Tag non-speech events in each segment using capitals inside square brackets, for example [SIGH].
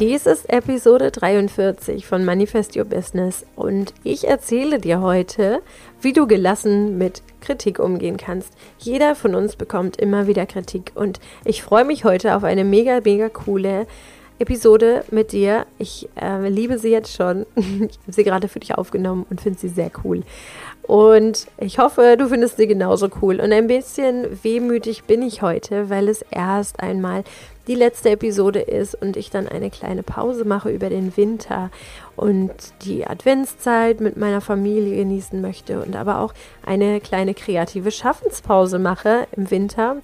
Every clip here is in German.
Dies ist Episode 43 von Manifest Your Business und ich erzähle dir heute, wie du gelassen mit Kritik umgehen kannst. Jeder von uns bekommt immer wieder Kritik und ich freue mich heute auf eine mega, mega coole Episode mit dir. Ich äh, liebe sie jetzt schon. [LAUGHS] ich habe sie gerade für dich aufgenommen und finde sie sehr cool. Und ich hoffe, du findest sie genauso cool. Und ein bisschen wehmütig bin ich heute, weil es erst einmal die letzte Episode ist und ich dann eine kleine Pause mache über den Winter und die Adventszeit mit meiner Familie genießen möchte und aber auch eine kleine kreative Schaffenspause mache im Winter,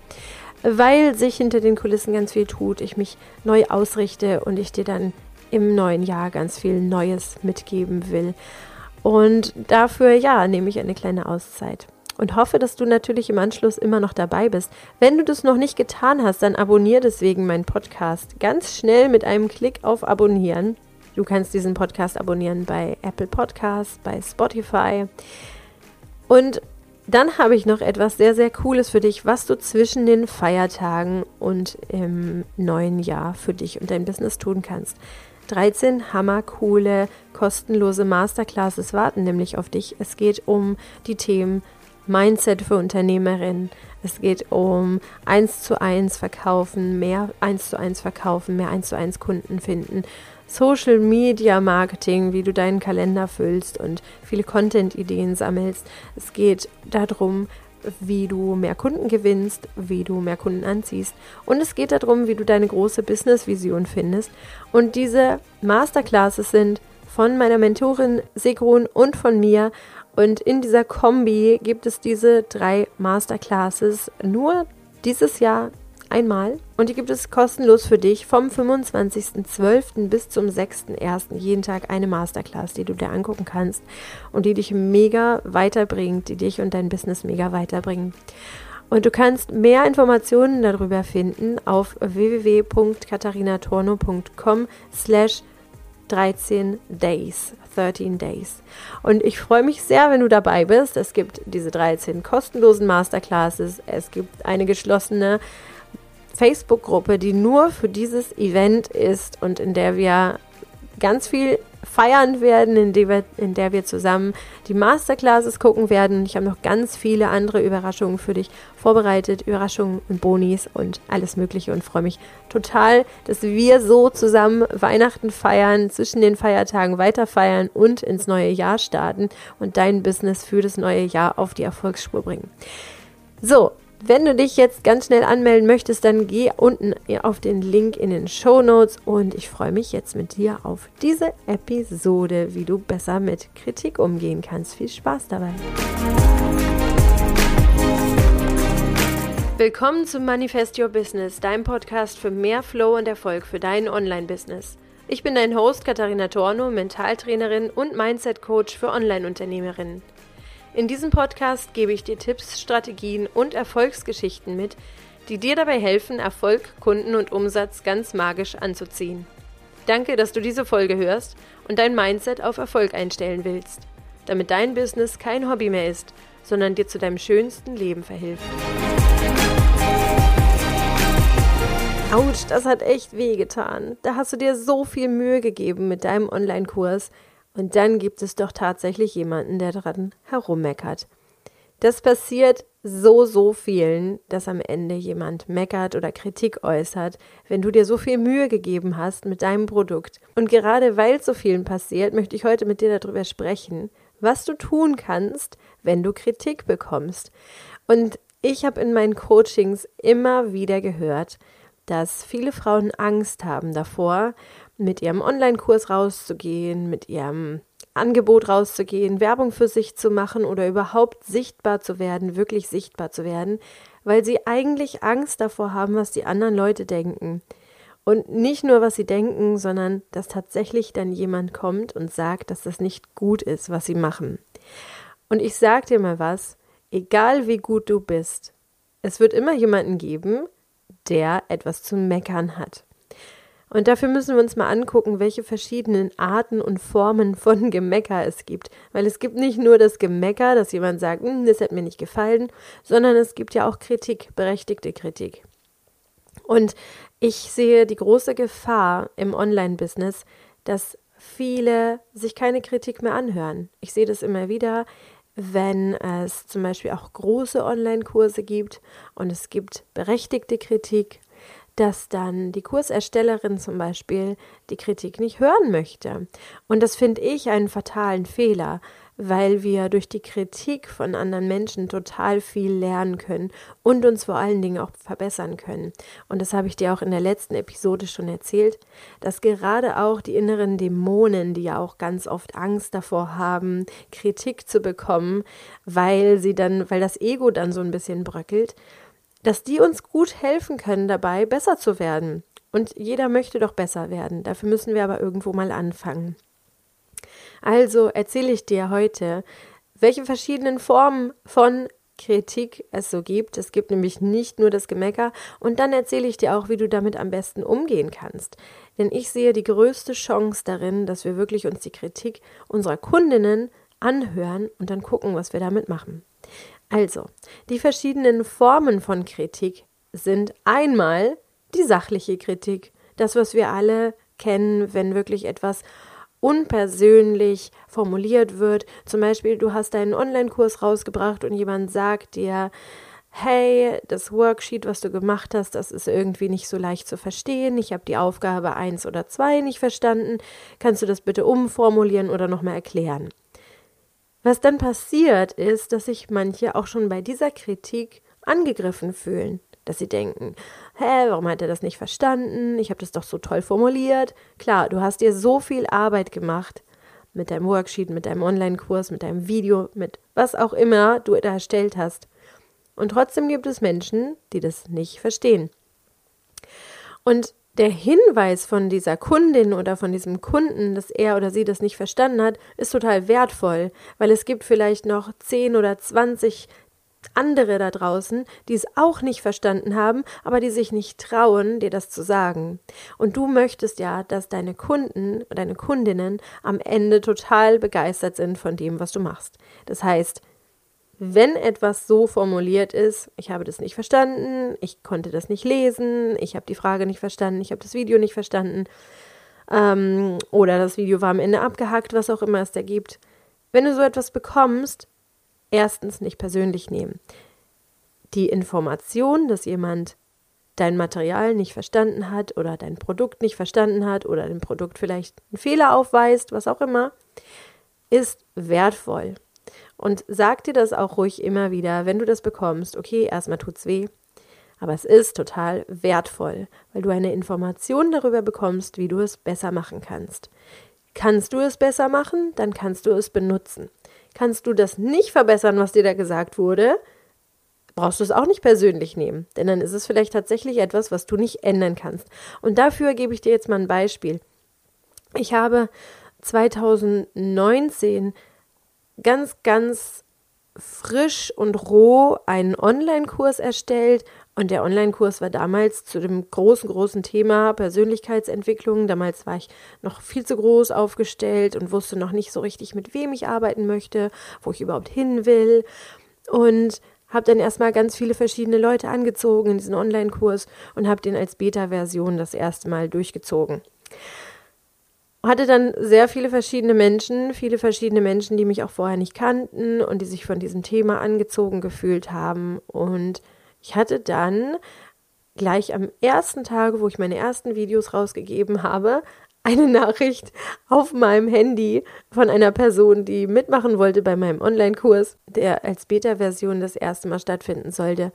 weil sich hinter den Kulissen ganz viel tut, ich mich neu ausrichte und ich dir dann im neuen Jahr ganz viel Neues mitgeben will. Und dafür, ja, nehme ich eine kleine Auszeit und hoffe, dass du natürlich im Anschluss immer noch dabei bist. Wenn du das noch nicht getan hast, dann abonniere deswegen meinen Podcast ganz schnell mit einem Klick auf Abonnieren. Du kannst diesen Podcast abonnieren bei Apple Podcasts, bei Spotify. Und dann habe ich noch etwas sehr, sehr Cooles für dich, was du zwischen den Feiertagen und im neuen Jahr für dich und dein Business tun kannst. 13 hammercoole, kostenlose Masterclasses warten nämlich auf dich. Es geht um die Themen Mindset für Unternehmerinnen. Es geht um eins zu eins verkaufen, mehr eins zu eins verkaufen, mehr eins zu eins Kunden finden. Social Media Marketing, wie du deinen Kalender füllst und viele Content-Ideen sammelst. Es geht darum, wie du mehr Kunden gewinnst, wie du mehr Kunden anziehst. Und es geht darum, wie du deine große Business-Vision findest. Und diese Masterclasses sind von meiner Mentorin Sigrun und von mir und in dieser Kombi gibt es diese drei Masterclasses nur dieses Jahr einmal. Und die gibt es kostenlos für dich vom 25.12. bis zum 6.1. jeden Tag eine Masterclass, die du dir angucken kannst und die dich mega weiterbringt, die dich und dein Business mega weiterbringen. Und du kannst mehr Informationen darüber finden auf www.katharinatorno.com slash 13 Days. 13 Days. Und ich freue mich sehr, wenn du dabei bist. Es gibt diese 13 kostenlosen Masterclasses. Es gibt eine geschlossene Facebook-Gruppe, die nur für dieses Event ist und in der wir ganz viel feiern werden, in der, wir, in der wir zusammen die Masterclasses gucken werden. Ich habe noch ganz viele andere Überraschungen für dich vorbereitet, Überraschungen und Bonis und alles Mögliche und freue mich total, dass wir so zusammen Weihnachten feiern, zwischen den Feiertagen weiter feiern und ins neue Jahr starten und dein Business für das neue Jahr auf die Erfolgsspur bringen. So, wenn du dich jetzt ganz schnell anmelden möchtest, dann geh unten auf den Link in den Show Notes und ich freue mich jetzt mit dir auf diese Episode, wie du besser mit Kritik umgehen kannst. Viel Spaß dabei. Willkommen zum Manifest Your Business, deinem Podcast für mehr Flow und Erfolg für dein Online-Business. Ich bin dein Host Katharina Torno, Mentaltrainerin und Mindset-Coach für Online-Unternehmerinnen. In diesem Podcast gebe ich dir Tipps, Strategien und Erfolgsgeschichten mit, die dir dabei helfen, Erfolg, Kunden und Umsatz ganz magisch anzuziehen. Danke, dass du diese Folge hörst und dein Mindset auf Erfolg einstellen willst, damit dein Business kein Hobby mehr ist, sondern dir zu deinem schönsten Leben verhilft. Autsch, das hat echt wehgetan. Da hast du dir so viel Mühe gegeben mit deinem Online-Kurs und dann gibt es doch tatsächlich jemanden, der dran herummeckert. Das passiert so, so vielen, dass am Ende jemand meckert oder Kritik äußert, wenn du dir so viel Mühe gegeben hast mit deinem Produkt. Und gerade weil es so vielen passiert, möchte ich heute mit dir darüber sprechen, was du tun kannst, wenn du Kritik bekommst. Und ich habe in meinen Coachings immer wieder gehört, dass viele Frauen Angst haben davor, mit ihrem Online-Kurs rauszugehen, mit ihrem Angebot rauszugehen, Werbung für sich zu machen oder überhaupt sichtbar zu werden, wirklich sichtbar zu werden, weil sie eigentlich Angst davor haben, was die anderen Leute denken. Und nicht nur, was sie denken, sondern dass tatsächlich dann jemand kommt und sagt, dass das nicht gut ist, was sie machen. Und ich sag dir mal was, egal wie gut du bist, es wird immer jemanden geben, der etwas zu meckern hat. Und dafür müssen wir uns mal angucken, welche verschiedenen Arten und Formen von [LAUGHS] Gemecker es gibt. Weil es gibt nicht nur das Gemecker, dass jemand sagt, hm, das hat mir nicht gefallen, sondern es gibt ja auch Kritik, berechtigte Kritik. Und ich sehe die große Gefahr im Online-Business, dass viele sich keine Kritik mehr anhören. Ich sehe das immer wieder, wenn es zum Beispiel auch große Online-Kurse gibt und es gibt berechtigte Kritik, dass dann die Kurserstellerin zum Beispiel die Kritik nicht hören möchte. Und das finde ich einen fatalen Fehler, weil wir durch die Kritik von anderen Menschen total viel lernen können und uns vor allen Dingen auch verbessern können. Und das habe ich dir auch in der letzten Episode schon erzählt, dass gerade auch die inneren Dämonen, die ja auch ganz oft Angst davor haben, Kritik zu bekommen, weil sie dann, weil das Ego dann so ein bisschen bröckelt, dass die uns gut helfen können dabei, besser zu werden. Und jeder möchte doch besser werden. Dafür müssen wir aber irgendwo mal anfangen. Also erzähle ich dir heute, welche verschiedenen Formen von Kritik es so gibt. Es gibt nämlich nicht nur das Gemecker und dann erzähle ich dir auch, wie du damit am besten umgehen kannst. Denn ich sehe die größte Chance darin, dass wir wirklich uns die Kritik unserer Kundinnen anhören und dann gucken, was wir damit machen. Also, die verschiedenen Formen von Kritik sind einmal die sachliche Kritik, das, was wir alle kennen, wenn wirklich etwas unpersönlich formuliert wird. Zum Beispiel, du hast deinen Online-Kurs rausgebracht und jemand sagt dir, hey, das Worksheet, was du gemacht hast, das ist irgendwie nicht so leicht zu verstehen. Ich habe die Aufgabe 1 oder 2 nicht verstanden. Kannst du das bitte umformulieren oder nochmal erklären? Was dann passiert, ist, dass sich manche auch schon bei dieser Kritik angegriffen fühlen dass sie denken, hä, warum hat er das nicht verstanden? Ich habe das doch so toll formuliert. Klar, du hast dir so viel Arbeit gemacht mit deinem Worksheet, mit deinem Online-Kurs, mit deinem Video, mit was auch immer du da erstellt hast. Und trotzdem gibt es Menschen, die das nicht verstehen. Und der Hinweis von dieser Kundin oder von diesem Kunden, dass er oder sie das nicht verstanden hat, ist total wertvoll, weil es gibt vielleicht noch 10 oder 20 andere da draußen, die es auch nicht verstanden haben, aber die sich nicht trauen, dir das zu sagen. Und du möchtest ja, dass deine Kunden, deine Kundinnen am Ende total begeistert sind von dem, was du machst. Das heißt, wenn etwas so formuliert ist, ich habe das nicht verstanden, ich konnte das nicht lesen, ich habe die Frage nicht verstanden, ich habe das Video nicht verstanden, ähm, oder das Video war am Ende abgehackt, was auch immer es da gibt. Wenn du so etwas bekommst, erstens nicht persönlich nehmen. Die Information, dass jemand dein Material nicht verstanden hat oder dein Produkt nicht verstanden hat oder dem Produkt vielleicht einen Fehler aufweist, was auch immer, ist wertvoll. Und sag dir das auch ruhig immer wieder, wenn du das bekommst. Okay, erstmal tut's weh, aber es ist total wertvoll, weil du eine Information darüber bekommst, wie du es besser machen kannst. Kannst du es besser machen, dann kannst du es benutzen. Kannst du das nicht verbessern, was dir da gesagt wurde, brauchst du es auch nicht persönlich nehmen, denn dann ist es vielleicht tatsächlich etwas, was du nicht ändern kannst. Und dafür gebe ich dir jetzt mal ein Beispiel. Ich habe 2019 ganz, ganz frisch und roh einen Online-Kurs erstellt und der Online-Kurs war damals zu dem großen, großen Thema Persönlichkeitsentwicklung. Damals war ich noch viel zu groß aufgestellt und wusste noch nicht so richtig, mit wem ich arbeiten möchte, wo ich überhaupt hin will. Und habe dann erstmal ganz viele verschiedene Leute angezogen in diesen Online-Kurs und habe den als Beta-Version das erste Mal durchgezogen. Hatte dann sehr viele verschiedene Menschen, viele verschiedene Menschen, die mich auch vorher nicht kannten und die sich von diesem Thema angezogen gefühlt haben und ich hatte dann gleich am ersten Tag, wo ich meine ersten Videos rausgegeben habe, eine [LAUGHS] Nachricht auf meinem Handy von einer Person, die mitmachen wollte bei meinem Online-Kurs, der als Beta-Version das erste Mal stattfinden sollte.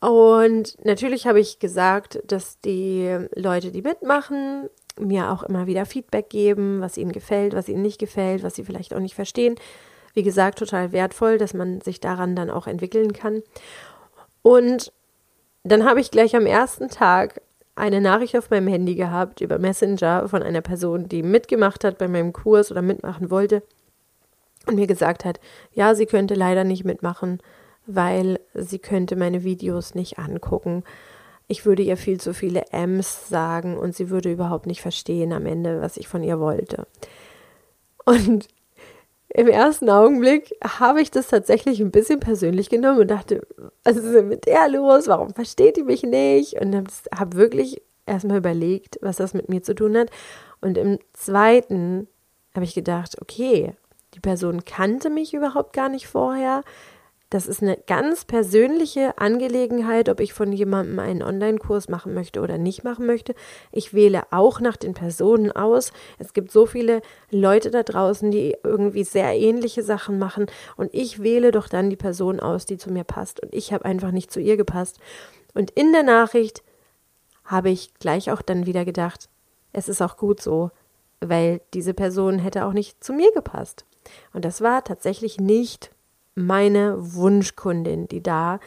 Und natürlich habe ich gesagt, dass die Leute, die mitmachen, mir auch immer wieder Feedback geben, was ihnen gefällt, was ihnen nicht gefällt, was sie vielleicht auch nicht verstehen. Wie gesagt, total wertvoll, dass man sich daran dann auch entwickeln kann. Und dann habe ich gleich am ersten Tag eine Nachricht auf meinem Handy gehabt über Messenger von einer Person, die mitgemacht hat bei meinem Kurs oder mitmachen wollte und mir gesagt hat, ja, sie könnte leider nicht mitmachen, weil sie könnte meine Videos nicht angucken. Ich würde ihr viel zu viele M's sagen und sie würde überhaupt nicht verstehen am Ende, was ich von ihr wollte. Und im ersten Augenblick habe ich das tatsächlich ein bisschen persönlich genommen und dachte, was ist denn mit der los? Warum versteht die mich nicht? Und habe wirklich erstmal überlegt, was das mit mir zu tun hat. Und im zweiten habe ich gedacht, okay, die Person kannte mich überhaupt gar nicht vorher. Das ist eine ganz persönliche Angelegenheit, ob ich von jemandem einen Online-Kurs machen möchte oder nicht machen möchte. Ich wähle auch nach den Personen aus. Es gibt so viele Leute da draußen, die irgendwie sehr ähnliche Sachen machen und ich wähle doch dann die Person aus, die zu mir passt und ich habe einfach nicht zu ihr gepasst. Und in der Nachricht habe ich gleich auch dann wieder gedacht, es ist auch gut so, weil diese Person hätte auch nicht zu mir gepasst. Und das war tatsächlich nicht meine Wunschkundin, die da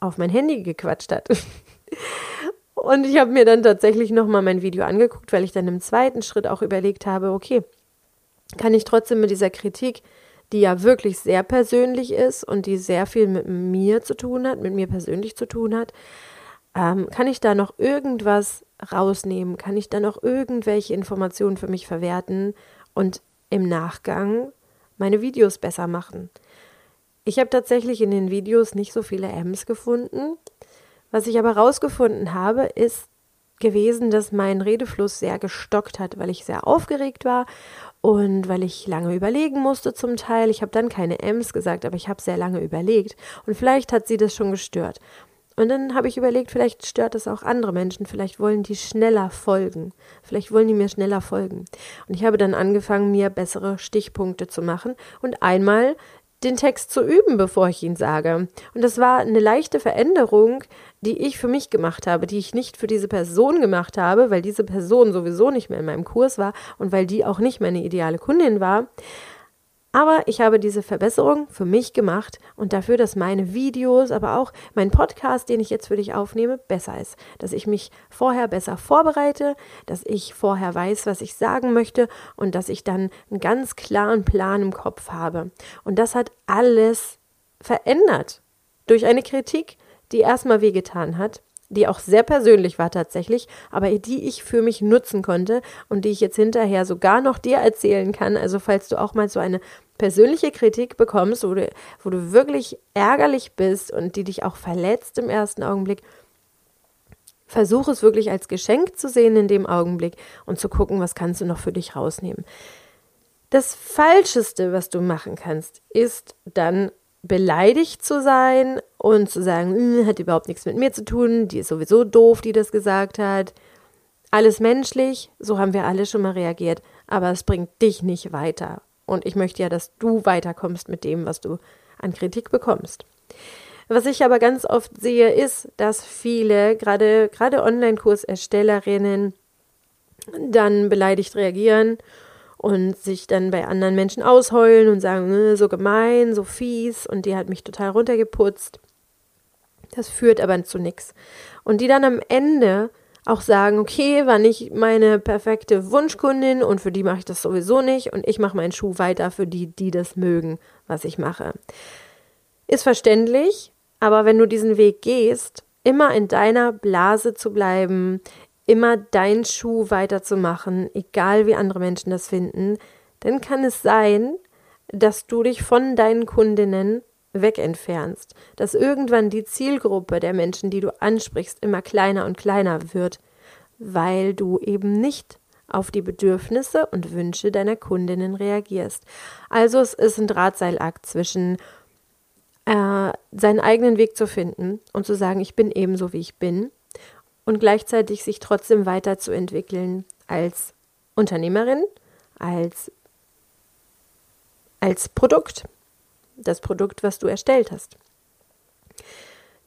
auf mein Handy gequatscht hat. [LAUGHS] Und ich habe mir dann tatsächlich nochmal mein Video angeguckt, weil ich dann im zweiten Schritt auch überlegt habe, okay, kann ich trotzdem mit dieser Kritik, die ja wirklich sehr persönlich ist und die sehr viel mit mir zu tun hat, mit mir persönlich zu tun hat, ähm, kann ich da noch irgendwas rausnehmen? Kann ich da noch irgendwelche Informationen für mich verwerten und im Nachgang meine Videos besser machen? Ich habe tatsächlich in den Videos nicht so viele M's gefunden. Was ich aber rausgefunden habe, ist gewesen, dass mein Redefluss sehr gestockt hat, weil ich sehr aufgeregt war und weil ich lange überlegen musste zum Teil. Ich habe dann keine M's gesagt, aber ich habe sehr lange überlegt und vielleicht hat sie das schon gestört. Und dann habe ich überlegt, vielleicht stört es auch andere Menschen, vielleicht wollen die schneller folgen, vielleicht wollen die mir schneller folgen. Und ich habe dann angefangen, mir bessere Stichpunkte zu machen und einmal den Text zu üben, bevor ich ihn sage. Und das war eine leichte Veränderung, die ich für mich gemacht habe, die ich nicht für diese Person gemacht habe, weil diese Person sowieso nicht mehr in meinem Kurs war und weil die auch nicht meine ideale Kundin war. Aber ich habe diese Verbesserung für mich gemacht und dafür, dass meine Videos, aber auch mein Podcast, den ich jetzt für dich aufnehme, besser ist. Dass ich mich vorher besser vorbereite, dass ich vorher weiß, was ich sagen möchte und dass ich dann einen ganz klaren Plan im Kopf habe. Und das hat alles verändert durch eine Kritik, die erstmal wehgetan hat, die auch sehr persönlich war tatsächlich, aber die ich für mich nutzen konnte und die ich jetzt hinterher sogar noch dir erzählen kann. Also falls du auch mal so eine persönliche Kritik bekommst, wo du, wo du wirklich ärgerlich bist und die dich auch verletzt im ersten Augenblick, versuch es wirklich als Geschenk zu sehen in dem Augenblick und zu gucken, was kannst du noch für dich rausnehmen. Das Falscheste, was du machen kannst, ist dann beleidigt zu sein und zu sagen, hm, hat überhaupt nichts mit mir zu tun, die ist sowieso doof, die das gesagt hat. Alles menschlich, so haben wir alle schon mal reagiert, aber es bringt dich nicht weiter. Und ich möchte ja, dass du weiterkommst mit dem, was du an Kritik bekommst. Was ich aber ganz oft sehe, ist, dass viele, gerade, gerade Online-Kurserstellerinnen, dann beleidigt reagieren und sich dann bei anderen Menschen ausheulen und sagen, äh, so gemein, so fies und die hat mich total runtergeputzt. Das führt aber zu nichts. Und die dann am Ende auch sagen, okay, war nicht meine perfekte Wunschkundin und für die mache ich das sowieso nicht und ich mache meinen Schuh weiter für die, die das mögen, was ich mache. Ist verständlich, aber wenn du diesen Weg gehst, immer in deiner Blase zu bleiben, immer deinen Schuh weiterzumachen, egal wie andere Menschen das finden, dann kann es sein, dass du dich von deinen Kundinnen wegentfernst, dass irgendwann die Zielgruppe der Menschen, die du ansprichst, immer kleiner und kleiner wird, weil du eben nicht auf die Bedürfnisse und Wünsche deiner Kundinnen reagierst. Also es ist ein Drahtseilakt zwischen äh, seinen eigenen Weg zu finden und zu sagen, ich bin ebenso wie ich bin und gleichzeitig sich trotzdem weiterzuentwickeln als Unternehmerin, als, als Produkt das Produkt, was du erstellt hast.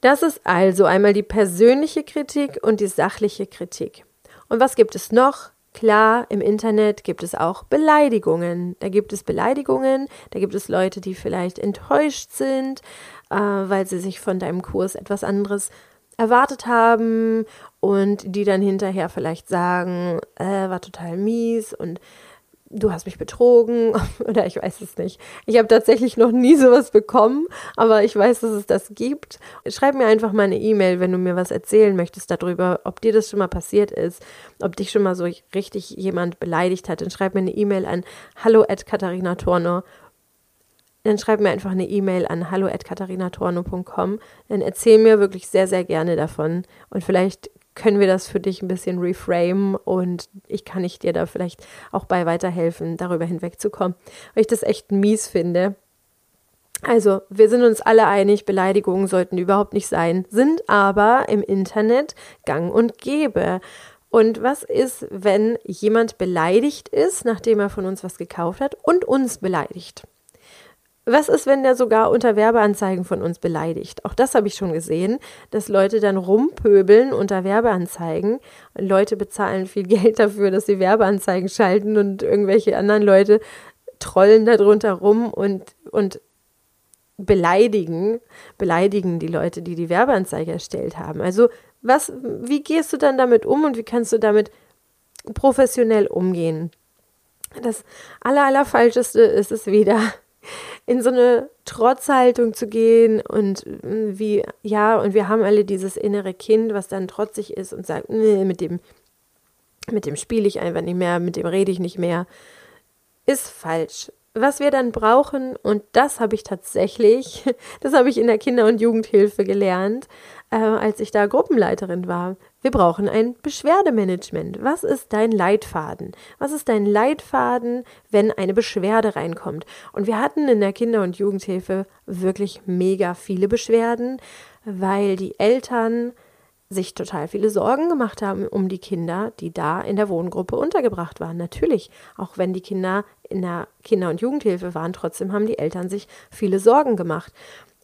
Das ist also einmal die persönliche Kritik und die sachliche Kritik. Und was gibt es noch? Klar, im Internet gibt es auch Beleidigungen. Da gibt es Beleidigungen, da gibt es Leute, die vielleicht enttäuscht sind, äh, weil sie sich von deinem Kurs etwas anderes erwartet haben und die dann hinterher vielleicht sagen, äh, war total mies und du hast mich betrogen [LAUGHS] oder ich weiß es nicht. Ich habe tatsächlich noch nie sowas bekommen, aber ich weiß, dass es das gibt. Schreib mir einfach mal eine E-Mail, wenn du mir was erzählen möchtest darüber, ob dir das schon mal passiert ist, ob dich schon mal so richtig jemand beleidigt hat. Dann schreib mir eine E-Mail an hallo at Katharina Torno dann schreib mir einfach eine E-Mail an hallo@katharinatorno.com. Dann erzähl mir wirklich sehr, sehr gerne davon. Und vielleicht können wir das für dich ein bisschen reframe und ich kann ich dir da vielleicht auch bei weiterhelfen, darüber hinwegzukommen, weil ich das echt mies finde. Also, wir sind uns alle einig, Beleidigungen sollten überhaupt nicht sein, sind aber im Internet gang und gäbe. Und was ist, wenn jemand beleidigt ist, nachdem er von uns was gekauft hat und uns beleidigt? Was ist, wenn der sogar unter Werbeanzeigen von uns beleidigt? Auch das habe ich schon gesehen, dass Leute dann rumpöbeln unter Werbeanzeigen. Leute bezahlen viel [LAUGHS] Geld dafür, dass sie Werbeanzeigen schalten und irgendwelche anderen Leute trollen darunter rum und, und beleidigen, beleidigen die Leute, die die Werbeanzeige erstellt haben. Also was, wie gehst du dann damit um und wie kannst du damit professionell umgehen? Das aller, aller Falscheste ist es wieder, in so eine Trotzhaltung zu gehen und mm, wie, ja, und wir haben alle dieses innere Kind, was dann trotzig ist und sagt, nee, mit dem, mit dem spiele ich einfach nicht mehr, mit dem rede ich nicht mehr, ist falsch. Was wir dann brauchen, und das habe ich tatsächlich, [LAUGHS] das habe ich in der Kinder- und Jugendhilfe gelernt, äh, als ich da Gruppenleiterin war. Wir brauchen ein Beschwerdemanagement. Was ist dein Leitfaden? Was ist dein Leitfaden, wenn eine Beschwerde reinkommt? Und wir hatten in der Kinder- und Jugendhilfe wirklich mega viele Beschwerden, weil die Eltern sich total viele Sorgen gemacht haben um die Kinder, die da in der Wohngruppe untergebracht waren. Natürlich, auch wenn die Kinder in der Kinder- und Jugendhilfe waren, trotzdem haben die Eltern sich viele Sorgen gemacht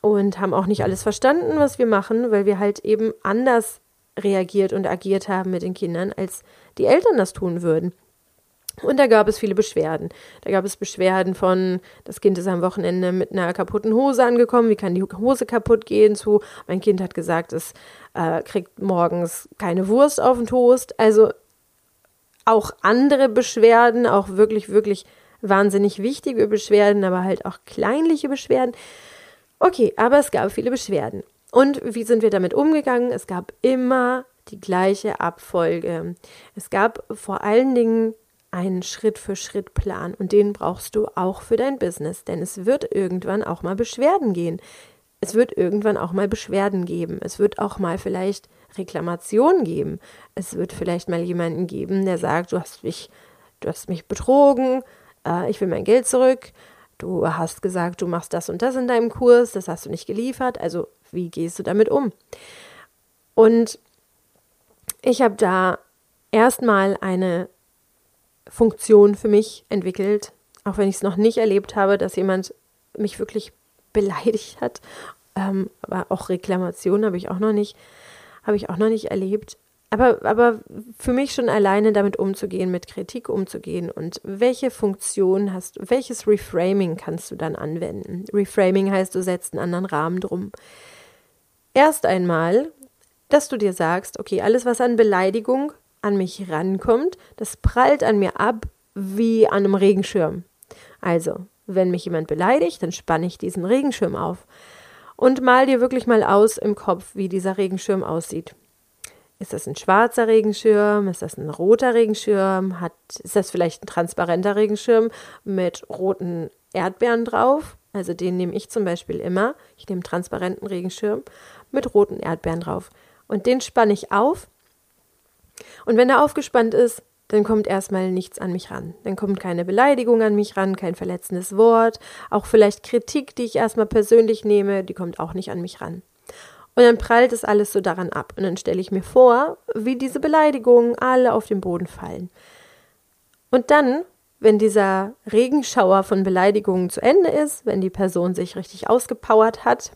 und haben auch nicht alles verstanden, was wir machen, weil wir halt eben anders reagiert und agiert haben mit den Kindern, als die Eltern das tun würden. Und da gab es viele Beschwerden. Da gab es Beschwerden von, das Kind ist am Wochenende mit einer kaputten Hose angekommen, wie kann die Hose kaputt gehen, zu, mein Kind hat gesagt, es äh, kriegt morgens keine Wurst auf den Toast. Also auch andere Beschwerden, auch wirklich, wirklich wahnsinnig wichtige Beschwerden, aber halt auch kleinliche Beschwerden. Okay, aber es gab viele Beschwerden. Und wie sind wir damit umgegangen? Es gab immer die gleiche Abfolge. Es gab vor allen Dingen einen Schritt-für-Schritt-Plan und den brauchst du auch für dein Business, denn es wird irgendwann auch mal Beschwerden gehen. Es wird irgendwann auch mal Beschwerden geben. Es wird auch mal vielleicht Reklamationen geben. Es wird vielleicht mal jemanden geben, der sagt, du hast mich, du hast mich betrogen, äh, ich will mein Geld zurück du hast gesagt, du machst das und das in deinem Kurs, das hast du nicht geliefert, also wie gehst du damit um? Und ich habe da erstmal eine Funktion für mich entwickelt, auch wenn ich es noch nicht erlebt habe, dass jemand mich wirklich beleidigt hat, ähm, aber auch Reklamationen habe ich auch noch nicht, habe ich auch noch nicht erlebt. Aber, aber für mich schon alleine damit umzugehen, mit Kritik umzugehen und welche Funktion hast du, welches Reframing kannst du dann anwenden? Reframing heißt, du setzt einen anderen Rahmen drum. Erst einmal, dass du dir sagst, okay, alles, was an Beleidigung an mich rankommt, das prallt an mir ab wie an einem Regenschirm. Also, wenn mich jemand beleidigt, dann spanne ich diesen Regenschirm auf. Und mal dir wirklich mal aus im Kopf, wie dieser Regenschirm aussieht. Ist das ein schwarzer Regenschirm? Ist das ein roter Regenschirm? Hat, ist das vielleicht ein transparenter Regenschirm mit roten Erdbeeren drauf? Also den nehme ich zum Beispiel immer. Ich nehme einen transparenten Regenschirm mit roten Erdbeeren drauf. Und den spanne ich auf. Und wenn er aufgespannt ist, dann kommt erstmal nichts an mich ran. Dann kommt keine Beleidigung an mich ran, kein verletzendes Wort, auch vielleicht Kritik, die ich erstmal persönlich nehme, die kommt auch nicht an mich ran. Und dann prallt es alles so daran ab. Und dann stelle ich mir vor, wie diese Beleidigungen alle auf den Boden fallen. Und dann, wenn dieser Regenschauer von Beleidigungen zu Ende ist, wenn die Person sich richtig ausgepowert hat,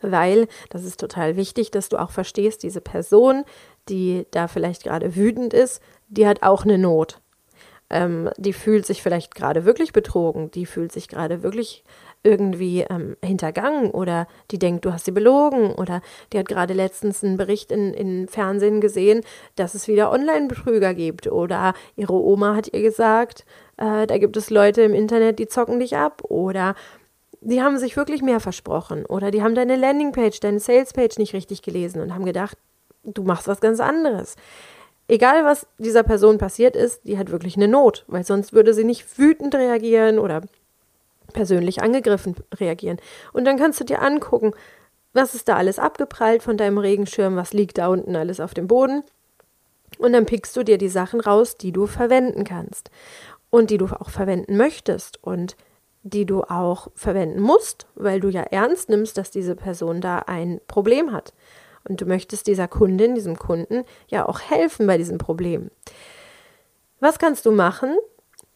weil das ist total wichtig, dass du auch verstehst, diese Person, die da vielleicht gerade wütend ist, die hat auch eine Not. Ähm, die fühlt sich vielleicht gerade wirklich betrogen, die fühlt sich gerade wirklich irgendwie ähm, hintergangen oder die denkt, du hast sie belogen oder die hat gerade letztens einen Bericht in, in Fernsehen gesehen, dass es wieder Online-Betrüger gibt oder ihre Oma hat ihr gesagt, äh, da gibt es Leute im Internet, die zocken dich ab oder die haben sich wirklich mehr versprochen oder die haben deine Landingpage, deine Salespage nicht richtig gelesen und haben gedacht, du machst was ganz anderes. Egal, was dieser Person passiert ist, die hat wirklich eine Not, weil sonst würde sie nicht wütend reagieren oder persönlich angegriffen reagieren. Und dann kannst du dir angucken, was ist da alles abgeprallt von deinem Regenschirm, was liegt da unten alles auf dem Boden. Und dann pickst du dir die Sachen raus, die du verwenden kannst und die du auch verwenden möchtest und die du auch verwenden musst, weil du ja ernst nimmst, dass diese Person da ein Problem hat. Und du möchtest dieser Kundin, diesem Kunden ja auch helfen bei diesem Problem. Was kannst du machen?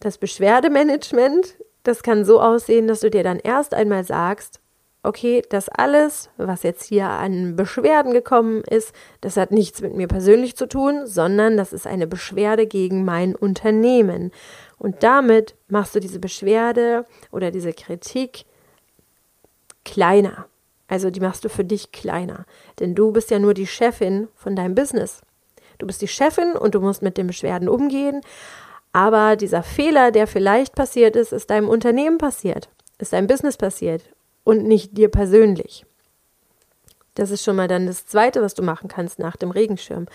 Das Beschwerdemanagement, das kann so aussehen, dass du dir dann erst einmal sagst, okay, das alles, was jetzt hier an Beschwerden gekommen ist, das hat nichts mit mir persönlich zu tun, sondern das ist eine Beschwerde gegen mein Unternehmen. Und damit machst du diese Beschwerde oder diese Kritik kleiner. Also die machst du für dich kleiner. Denn du bist ja nur die Chefin von deinem Business. Du bist die Chefin und du musst mit den Beschwerden umgehen. Aber dieser Fehler, der vielleicht passiert ist, ist deinem Unternehmen passiert, ist deinem Business passiert und nicht dir persönlich. Das ist schon mal dann das Zweite, was du machen kannst nach dem Regenschirm.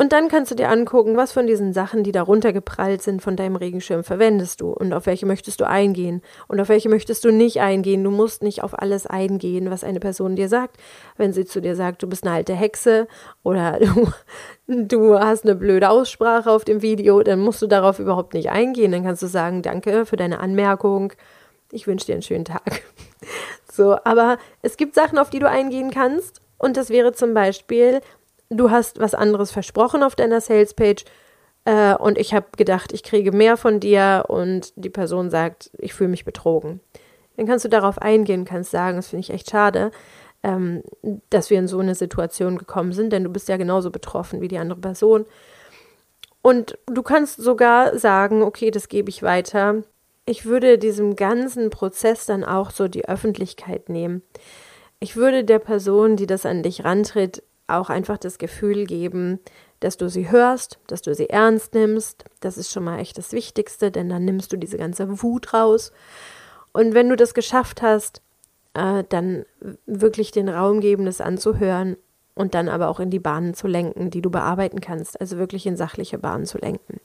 Und dann kannst du dir angucken, was von diesen Sachen, die darunter geprallt sind, von deinem Regenschirm verwendest du und auf welche möchtest du eingehen und auf welche möchtest du nicht eingehen. Du musst nicht auf alles eingehen, was eine Person dir sagt. Wenn sie zu dir sagt, du bist eine alte Hexe oder [LAUGHS] du, du hast eine blöde Aussprache auf dem Video, dann musst du darauf überhaupt nicht eingehen. Dann kannst du sagen, danke für deine Anmerkung. Ich wünsche dir einen schönen Tag. [LAUGHS] So, aber es gibt Sachen, auf die du eingehen kannst. Und das wäre zum Beispiel, du hast was anderes versprochen auf deiner Salespage äh, und ich habe gedacht, ich kriege mehr von dir und die Person sagt, ich fühle mich betrogen. Dann kannst du darauf eingehen, kannst sagen, das finde ich echt schade, ähm, dass wir in so eine Situation gekommen sind, denn du bist ja genauso betroffen wie die andere Person. Und du kannst sogar sagen, okay, das gebe ich weiter. Ich würde diesem ganzen Prozess dann auch so die Öffentlichkeit nehmen. Ich würde der Person, die das an dich rantritt, auch einfach das Gefühl geben, dass du sie hörst, dass du sie ernst nimmst. Das ist schon mal echt das Wichtigste, denn dann nimmst du diese ganze Wut raus. Und wenn du das geschafft hast, äh, dann wirklich den Raum geben, das anzuhören und dann aber auch in die Bahnen zu lenken, die du bearbeiten kannst, also wirklich in sachliche Bahnen zu lenken.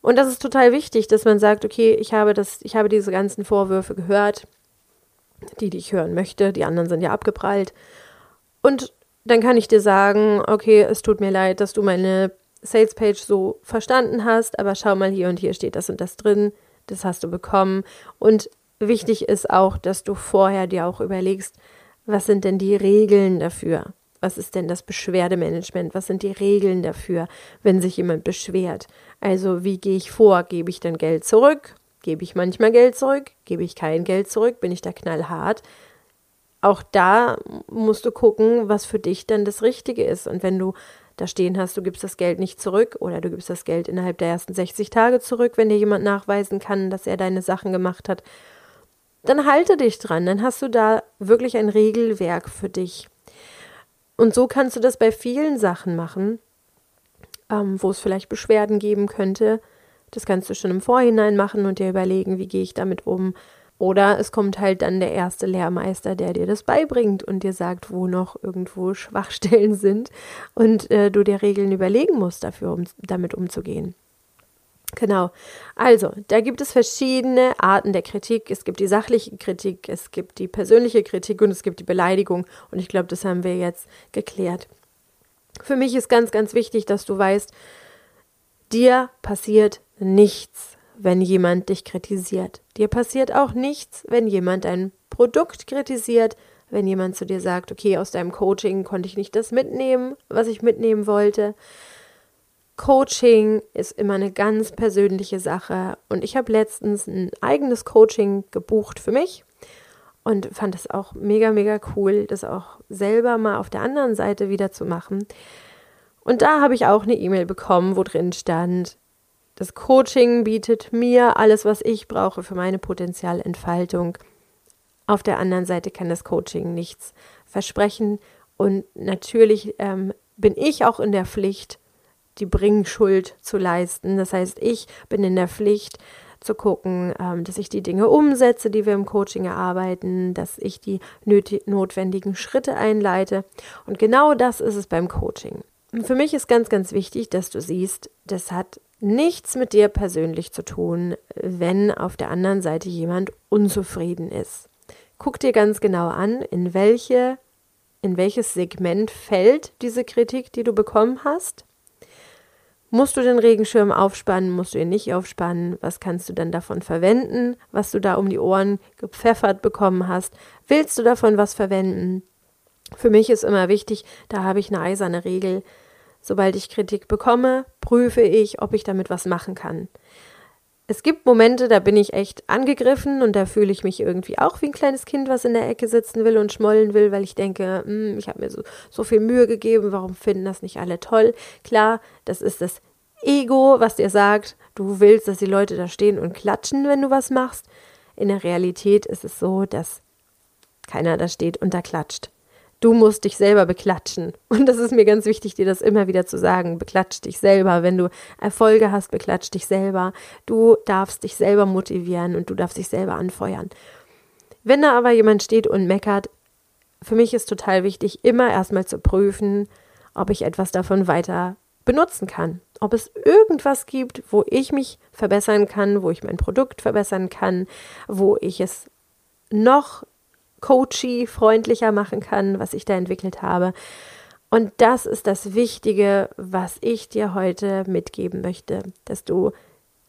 Und das ist total wichtig, dass man sagt, okay, ich habe das, ich habe diese ganzen Vorwürfe gehört, die, die ich hören möchte, die anderen sind ja abgeprallt. Und dann kann ich dir sagen, okay, es tut mir leid, dass du meine Salespage so verstanden hast, aber schau mal hier und hier steht das und das drin, das hast du bekommen. Und wichtig ist auch, dass du vorher dir auch überlegst, was sind denn die Regeln dafür? Was ist denn das Beschwerdemanagement? Was sind die Regeln dafür, wenn sich jemand beschwert? Also, wie gehe ich vor? Gebe ich dann Geld zurück? Gebe ich manchmal Geld zurück? Gebe ich kein Geld zurück? Bin ich da knallhart? Auch da musst du gucken, was für dich dann das Richtige ist. Und wenn du da stehen hast, du gibst das Geld nicht zurück oder du gibst das Geld innerhalb der ersten 60 Tage zurück, wenn dir jemand nachweisen kann, dass er deine Sachen gemacht hat, dann halte dich dran, dann hast du da wirklich ein Regelwerk für dich. Und so kannst du das bei vielen Sachen machen, ähm, wo es vielleicht Beschwerden geben könnte. Das kannst du schon im Vorhinein machen und dir überlegen, wie gehe ich damit um, oder es kommt halt dann der erste Lehrmeister, der dir das beibringt und dir sagt, wo noch irgendwo [LAUGHS] Schwachstellen sind und äh, du dir Regeln überlegen musst dafür, um damit umzugehen. Genau. Also, da gibt es verschiedene Arten der Kritik. Es gibt die sachliche Kritik, es gibt die persönliche Kritik und es gibt die Beleidigung. Und ich glaube, das haben wir jetzt geklärt. Für mich ist ganz, ganz wichtig, dass du weißt, dir passiert nichts wenn jemand dich kritisiert. Dir passiert auch nichts, wenn jemand dein Produkt kritisiert, wenn jemand zu dir sagt, okay, aus deinem Coaching konnte ich nicht das mitnehmen, was ich mitnehmen wollte. Coaching ist immer eine ganz persönliche Sache und ich habe letztens ein eigenes Coaching gebucht für mich und fand es auch mega, mega cool, das auch selber mal auf der anderen Seite wieder zu machen. Und da habe ich auch eine E-Mail bekommen, wo drin stand, das Coaching bietet mir alles, was ich brauche für meine Potenzialentfaltung. Auf der anderen Seite kann das Coaching nichts versprechen. Und natürlich ähm, bin ich auch in der Pflicht, die Bringschuld zu leisten. Das heißt, ich bin in der Pflicht zu gucken, ähm, dass ich die Dinge umsetze, die wir im Coaching erarbeiten, dass ich die notwendigen Schritte einleite. Und genau das ist es beim Coaching. Für mich ist ganz, ganz wichtig, dass du siehst, das hat nichts mit dir persönlich zu tun, wenn auf der anderen Seite jemand unzufrieden ist. Guck dir ganz genau an, in welche in welches Segment fällt diese Kritik, die du bekommen hast. Musst du den Regenschirm aufspannen, musst du ihn nicht aufspannen? Was kannst du dann davon verwenden, was du da um die Ohren gepfeffert bekommen hast? Willst du davon was verwenden? Für mich ist immer wichtig, da habe ich eine eiserne Regel. Sobald ich Kritik bekomme, prüfe ich, ob ich damit was machen kann es gibt Momente, da bin ich echt angegriffen und da fühle ich mich irgendwie auch wie ein kleines Kind, was in der Ecke sitzen will und schmollen will, weil ich denke, hm, ich habe mir so, so viel Mühe gegeben, warum finden das nicht alle toll? Klar, das ist das Ego, was dir sagt, du willst, dass die Leute da stehen und klatschen, wenn du was machst. In der Realität ist es so, dass keiner da steht und da klatscht. Du musst dich selber beklatschen. [LAUGHS] Und das ist mir ganz wichtig, dir das immer wieder zu sagen. Beklatsch dich selber. Wenn du Erfolge hast, beklatsch dich selber. Du darfst dich selber motivieren und du darfst dich selber anfeuern. Wenn da aber jemand steht und meckert, für mich ist total wichtig, immer erstmal zu prüfen, ob ich etwas davon weiter benutzen kann. Ob es irgendwas gibt, wo ich mich verbessern kann, wo ich mein Produkt verbessern kann, wo ich es noch coachy, freundlicher machen kann, was ich da entwickelt habe. Und das ist das Wichtige, was ich dir heute mitgeben möchte, dass du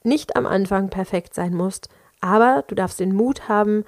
nicht am Anfang perfekt sein musst, aber du darfst den Mut haben,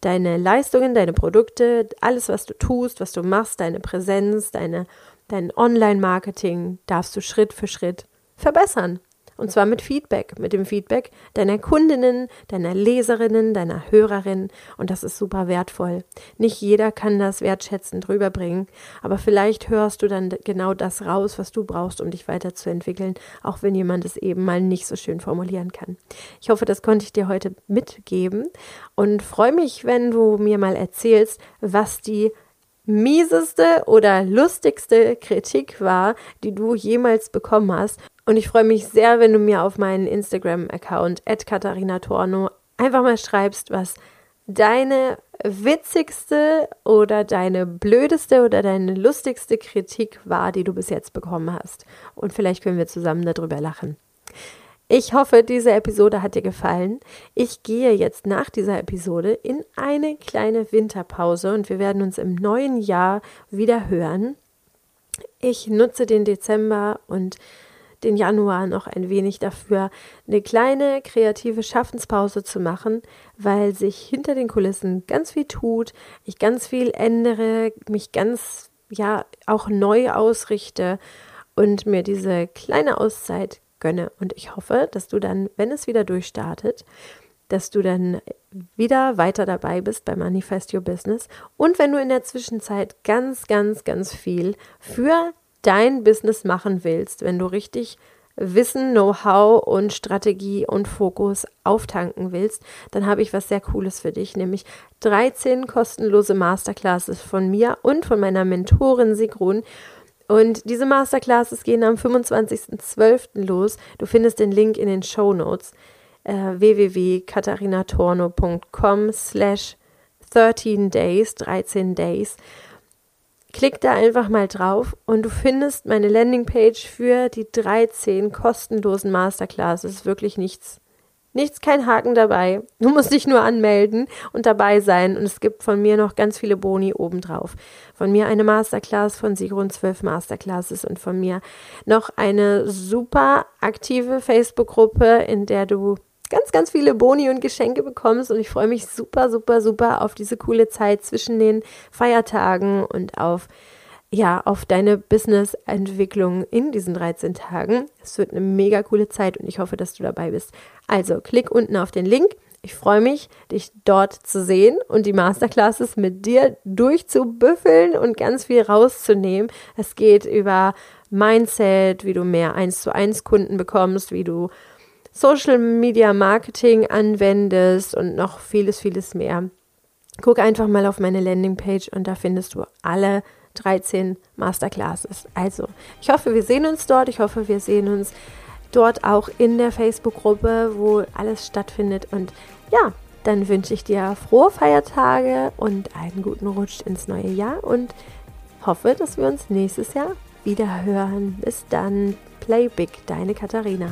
deine Leistungen, deine Produkte, alles, was du tust, was du machst, deine Präsenz, deine, dein Online-Marketing, darfst du Schritt für Schritt verbessern. Und zwar mit Feedback, mit dem Feedback deiner Kundinnen, deiner Leserinnen, deiner Hörerinnen. Und das ist super wertvoll. Nicht jeder kann das wertschätzend rüberbringen, aber vielleicht hörst du dann genau das raus, was du brauchst, um dich weiterzuentwickeln, auch wenn jemand es eben mal nicht so schön formulieren kann. Ich hoffe, das konnte ich dir heute mitgeben und freue mich, wenn du mir mal erzählst, was die mieseste oder lustigste Kritik war, die du jemals bekommen hast und ich freue mich sehr, wenn du mir auf meinen Instagram-Account @katharina_torno einfach mal schreibst, was deine witzigste oder deine blödeste oder deine lustigste Kritik war, die du bis jetzt bekommen hast. Und vielleicht können wir zusammen darüber lachen. Ich hoffe, diese Episode hat dir gefallen. Ich gehe jetzt nach dieser Episode in eine kleine Winterpause und wir werden uns im neuen Jahr wieder hören. Ich nutze den Dezember und den Januar noch ein wenig dafür, eine kleine kreative Schaffenspause zu machen, weil sich hinter den Kulissen ganz viel tut, ich ganz viel ändere, mich ganz, ja, auch neu ausrichte und mir diese kleine Auszeit gönne. Und ich hoffe, dass du dann, wenn es wieder durchstartet, dass du dann wieder weiter dabei bist bei Manifest Your Business und wenn du in der Zwischenzeit ganz, ganz, ganz viel für dein Business machen willst, wenn du richtig Wissen, Know-how und Strategie und Fokus auftanken willst, dann habe ich was sehr Cooles für dich, nämlich 13 kostenlose Masterclasses von mir und von meiner Mentorin Sigrun. Und diese Masterclasses gehen am 25.12. los. Du findest den Link in den Show Notes äh, www.katharinatorno.com slash 13 days, 13 days. Klick da einfach mal drauf und du findest meine Landingpage für die 13 kostenlosen Masterclasses. Wirklich nichts, nichts, kein Haken dabei. Du musst dich nur anmelden und dabei sein. Und es gibt von mir noch ganz viele Boni obendrauf. Von mir eine Masterclass, von Sigrun 12 Masterclasses und von mir noch eine super aktive Facebook-Gruppe, in der du ganz, ganz viele Boni und Geschenke bekommst. Und ich freue mich super, super, super auf diese coole Zeit zwischen den Feiertagen und auf ja, auf deine Business-Entwicklung in diesen 13 Tagen. Es wird eine mega coole Zeit und ich hoffe, dass du dabei bist. Also klick unten auf den Link. Ich freue mich, dich dort zu sehen und die Masterclasses mit dir durchzubüffeln und ganz viel rauszunehmen. Es geht über Mindset, wie du mehr 1 zu 1 Kunden bekommst, wie du Social Media Marketing anwendest und noch vieles, vieles mehr. Guck einfach mal auf meine Landingpage und da findest du alle 13 Masterclasses. Also, ich hoffe, wir sehen uns dort. Ich hoffe, wir sehen uns dort auch in der Facebook-Gruppe, wo alles stattfindet. Und ja, dann wünsche ich dir frohe Feiertage und einen guten Rutsch ins neue Jahr und hoffe, dass wir uns nächstes Jahr wieder hören. Bis dann. Play Big, deine Katharina.